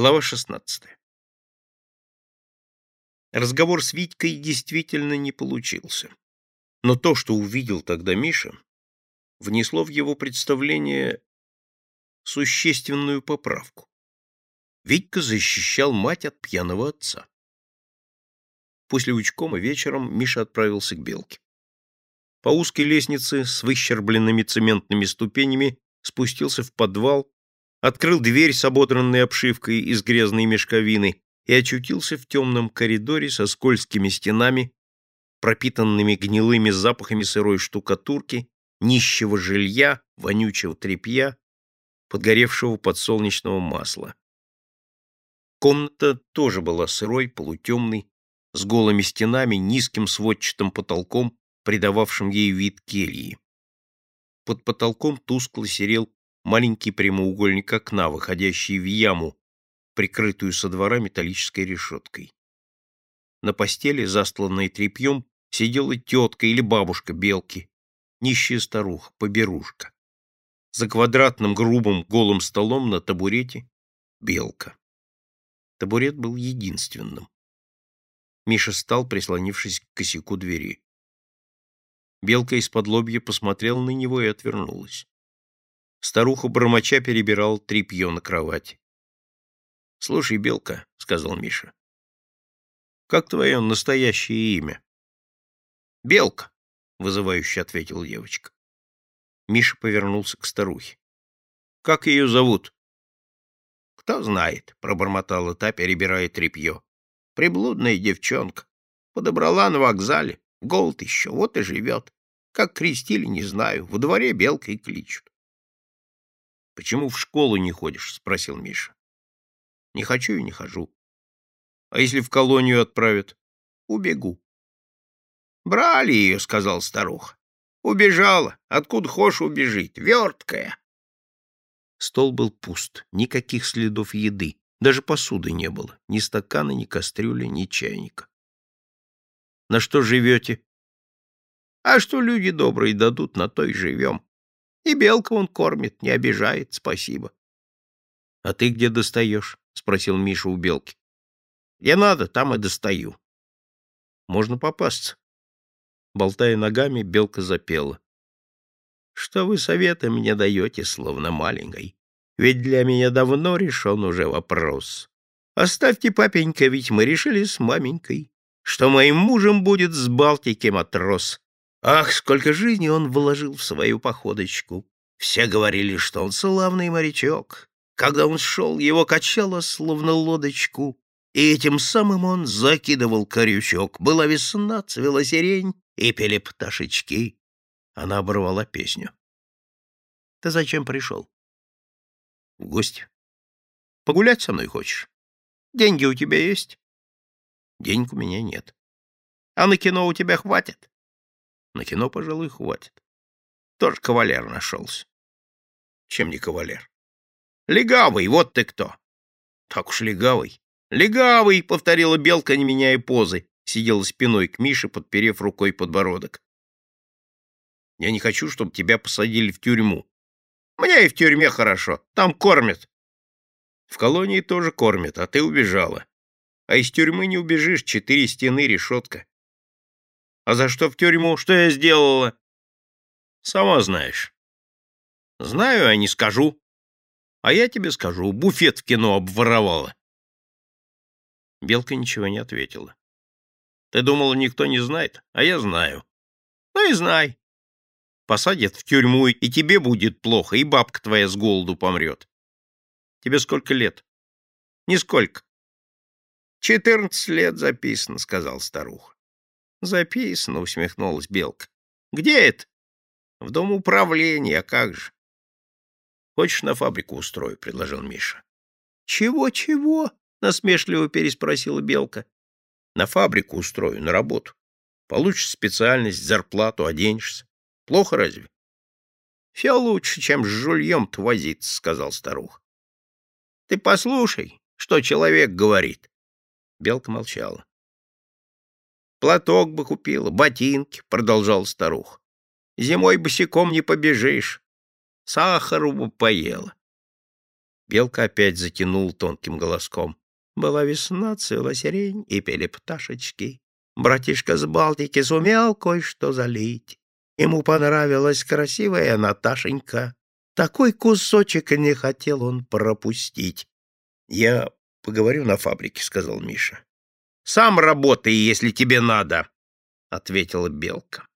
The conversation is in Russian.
Глава 16. Разговор с Витькой действительно не получился. Но то, что увидел тогда Миша, внесло в его представление существенную поправку. Витька защищал мать от пьяного отца. После учкома вечером Миша отправился к Белке. По узкой лестнице с выщербленными цементными ступенями спустился в подвал, открыл дверь с ободранной обшивкой из грязной мешковины и очутился в темном коридоре со скользкими стенами, пропитанными гнилыми запахами сырой штукатурки, нищего жилья, вонючего тряпья, подгоревшего подсолнечного масла. Комната тоже была сырой, полутемной, с голыми стенами, низким сводчатым потолком, придававшим ей вид кельи. Под потолком тускло серел маленький прямоугольник окна, выходящий в яму, прикрытую со двора металлической решеткой. На постели, застланной тряпьем, сидела тетка или бабушка белки, нищая старуха, поберушка. За квадратным грубым голым столом на табурете белка. Табурет был единственным. Миша стал, прислонившись к косяку двери. Белка из-под лобья посмотрела на него и отвернулась. Старуха бормоча перебирал тряпье на кровати. — Слушай, Белка, — сказал Миша, — как твое настоящее имя? — Белка, — вызывающе ответила девочка. Миша повернулся к старухе. — Как ее зовут? — Кто знает, — пробормотала та, перебирая тряпье. — Приблудная девчонка. Подобрала на вокзале. Голод еще, вот и живет. Как крестили, не знаю. Во дворе белкой кличут. Почему в школу не ходишь? спросил Миша. Не хочу и не хожу. А если в колонию отправят? Убегу. Брали ее, сказал старуха. Убежала. Откуда хошь убежит? Верткая. Стол был пуст, никаких следов еды, даже посуды не было, ни стакана, ни кастрюли, ни чайника. На что живете? А что люди добрые дадут, на то и живем. И белка он кормит, не обижает, спасибо. — А ты где достаешь? — спросил Миша у белки. — Где надо, там и достаю. — Можно попасться. Болтая ногами, белка запела. — Что вы советы мне даете, словно маленькой? Ведь для меня давно решен уже вопрос. Оставьте, папенька, ведь мы решили с маменькой, что моим мужем будет с Балтики матрос. Ах, сколько жизни он вложил в свою походочку! Все говорили, что он славный морячок. Когда он шел, его качало, словно лодочку, и этим самым он закидывал корючок. Была весна, цвела сирень, и пели пташечки. Она оборвала песню. — Ты зачем пришел? — В гости. — Погулять со мной хочешь? Деньги у тебя есть? — Денег у меня нет. — А на кино у тебя хватит? На кино, пожалуй, хватит. Тоже кавалер нашелся. Чем не кавалер? Легавый, вот ты кто. Так уж легавый. Легавый, повторила белка, не меняя позы, сидела спиной к Мише, подперев рукой подбородок. Я не хочу, чтобы тебя посадили в тюрьму. Мне и в тюрьме хорошо, там кормят. В колонии тоже кормят, а ты убежала. А из тюрьмы не убежишь, четыре стены, решетка. А за что в тюрьму? Что я сделала? Сама знаешь. Знаю, а не скажу. А я тебе скажу, буфет в кино обворовала. Белка ничего не ответила. Ты думала, никто не знает? А я знаю. Ну и знай. Посадят в тюрьму, и тебе будет плохо, и бабка твоя с голоду помрет. Тебе сколько лет? Нисколько. Четырнадцать лет записано, сказал старуха. Записано, усмехнулась Белка. Где это? В дом управления, а как же? Хочешь, на фабрику устрою, предложил Миша. Чего, чего? насмешливо переспросила Белка. На фабрику устрою, на работу. Получишь специальность, зарплату, оденешься. Плохо разве? Все лучше, чем с жульем-то возиться, сказал старуха. Ты послушай, что человек говорит. Белка молчала. Платок бы купила, ботинки, — продолжал старух. Зимой босиком не побежишь. Сахару бы поела. Белка опять затянул тонким голоском. Была весна, цвела сирень, и пели пташечки. Братишка с Балтики сумел кое-что залить. Ему понравилась красивая Наташенька. Такой кусочек не хотел он пропустить. — Я поговорю на фабрике, — сказал Миша. — Сам работай, если тебе надо, — ответила Белка.